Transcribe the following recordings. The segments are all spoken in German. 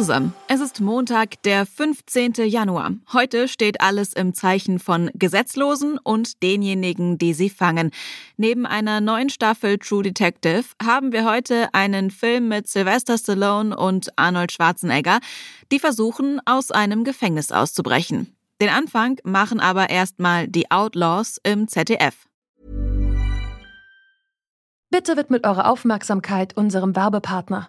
Zusammen. Es ist Montag, der 15. Januar. Heute steht alles im Zeichen von Gesetzlosen und denjenigen, die sie fangen. Neben einer neuen Staffel True Detective haben wir heute einen Film mit Sylvester Stallone und Arnold Schwarzenegger, die versuchen, aus einem Gefängnis auszubrechen. Den Anfang machen aber erstmal die Outlaws im ZDF. Bitte widmet eure Aufmerksamkeit unserem Werbepartner.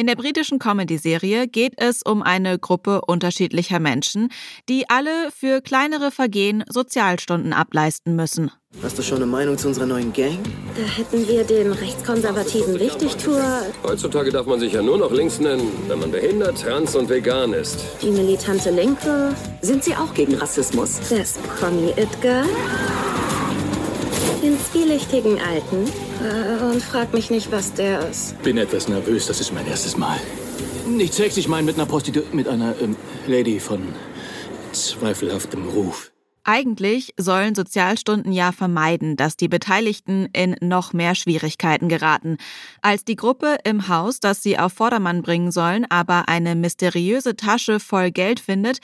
In der britischen Comedy-Serie geht es um eine Gruppe unterschiedlicher Menschen, die alle für kleinere Vergehen Sozialstunden ableisten müssen. Hast du schon eine Meinung zu unserer neuen Gang? Da hätten wir den rechtskonservativen Wichtigtour, Heutzutage darf man sich ja nur noch links nennen, wenn man behindert, trans und vegan ist. die militante Linke, Sind Sie auch gegen Rassismus? das Promi-It-Girl, den zwielichtigen Alten und frag mich nicht, was der ist. Bin etwas nervös, das ist mein erstes Mal. Nicht Sex, ich meine mit einer Prostitu mit einer ähm, Lady von zweifelhaftem Ruf. Eigentlich sollen Sozialstunden ja vermeiden, dass die Beteiligten in noch mehr Schwierigkeiten geraten. Als die Gruppe im Haus, das sie auf Vordermann bringen sollen, aber eine mysteriöse Tasche voll Geld findet,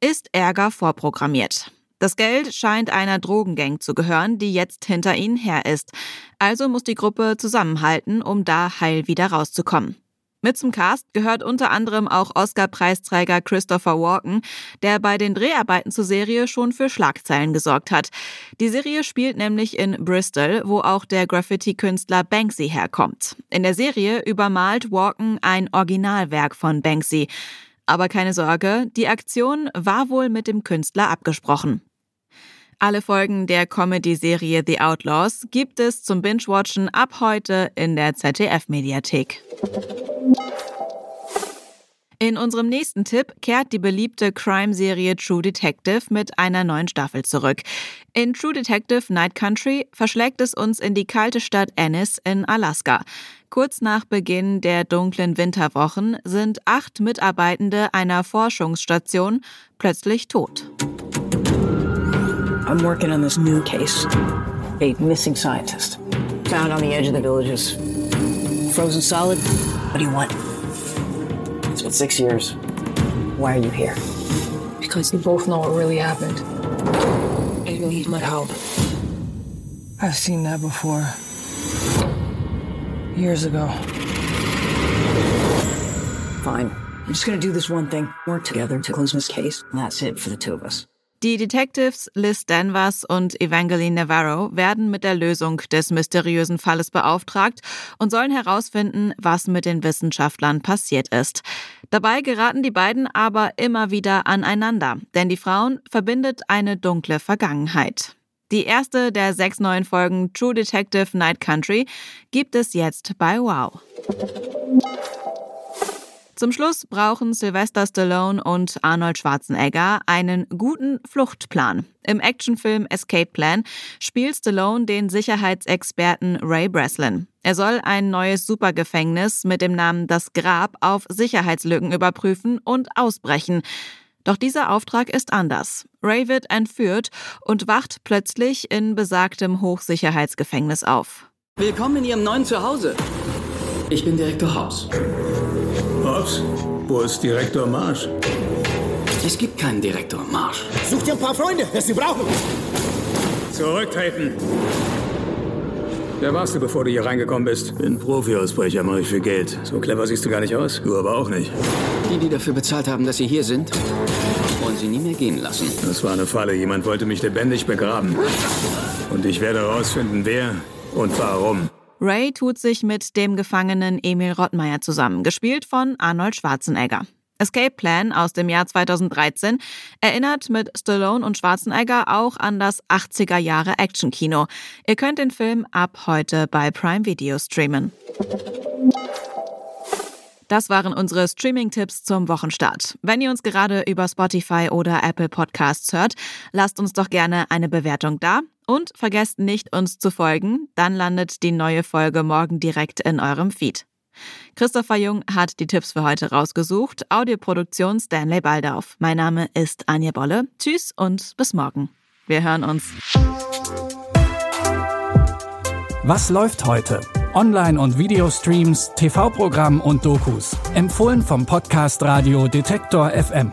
ist Ärger vorprogrammiert. Das Geld scheint einer Drogengang zu gehören, die jetzt hinter ihnen her ist. Also muss die Gruppe zusammenhalten, um da heil wieder rauszukommen. Mit zum Cast gehört unter anderem auch Oscar-Preisträger Christopher Walken, der bei den Dreharbeiten zur Serie schon für Schlagzeilen gesorgt hat. Die Serie spielt nämlich in Bristol, wo auch der Graffiti-Künstler Banksy herkommt. In der Serie übermalt Walken ein Originalwerk von Banksy. Aber keine Sorge, die Aktion war wohl mit dem Künstler abgesprochen. Alle Folgen der Comedy-Serie The Outlaws gibt es zum Binge-Watchen ab heute in der ZDF-Mediathek. In unserem nächsten Tipp kehrt die beliebte Crime-Serie True Detective mit einer neuen Staffel zurück. In True Detective Night Country verschlägt es uns in die kalte Stadt Ennis in Alaska. Kurz nach Beginn der dunklen Winterwochen sind acht Mitarbeitende einer Forschungsstation plötzlich tot. I'm working on this new case. A missing scientist. Found on the edge of the villages. Frozen solid. What do you want? It's been six years. Why are you here? Because you both know what really happened. And you need my help. I've seen that before. Years ago. Fine. I'm just gonna do this one thing. Work together to close this case. And that's it for the two of us. Die Detectives Liz Danvers und Evangeline Navarro werden mit der Lösung des mysteriösen Falles beauftragt und sollen herausfinden, was mit den Wissenschaftlern passiert ist. Dabei geraten die beiden aber immer wieder aneinander, denn die Frauen verbindet eine dunkle Vergangenheit. Die erste der sechs neuen Folgen True Detective Night Country gibt es jetzt bei Wow. Zum Schluss brauchen Sylvester Stallone und Arnold Schwarzenegger einen guten Fluchtplan. Im Actionfilm Escape Plan spielt Stallone den Sicherheitsexperten Ray Breslin. Er soll ein neues Supergefängnis mit dem Namen Das Grab auf Sicherheitslücken überprüfen und ausbrechen. Doch dieser Auftrag ist anders. Ray wird entführt und wacht plötzlich in besagtem Hochsicherheitsgefängnis auf. Willkommen in Ihrem neuen Zuhause. Ich bin Direktor House. Hobbs, wo ist Direktor Marsch? Es gibt keinen Direktor Marsch. Such dir ein paar Freunde, das sie brauchen. Zurücktreten! Wer warst du, bevor du hier reingekommen bist? Bin Profi-Ausbrecher, mache ich für Geld. So clever siehst du gar nicht aus. Du aber auch nicht. Die, die dafür bezahlt haben, dass Sie hier sind, wollen Sie nie mehr gehen lassen. Das war eine Falle. Jemand wollte mich lebendig begraben. Und ich werde herausfinden, wer und warum. Ray tut sich mit dem Gefangenen Emil Rottmeier zusammen, gespielt von Arnold Schwarzenegger. Escape Plan aus dem Jahr 2013 erinnert mit Stallone und Schwarzenegger auch an das 80er Jahre Actionkino. Ihr könnt den Film ab heute bei Prime Video streamen. Das waren unsere Streaming-Tipps zum Wochenstart. Wenn ihr uns gerade über Spotify oder Apple Podcasts hört, lasst uns doch gerne eine Bewertung da und vergesst nicht, uns zu folgen. Dann landet die neue Folge morgen direkt in eurem Feed. Christopher Jung hat die Tipps für heute rausgesucht. Audioproduktion Stanley Baldauf. Mein Name ist Anja Bolle. Tschüss und bis morgen. Wir hören uns. Was läuft heute? Online- und Videostreams, TV-Programm und Dokus. Empfohlen vom Podcast Radio Detektor FM.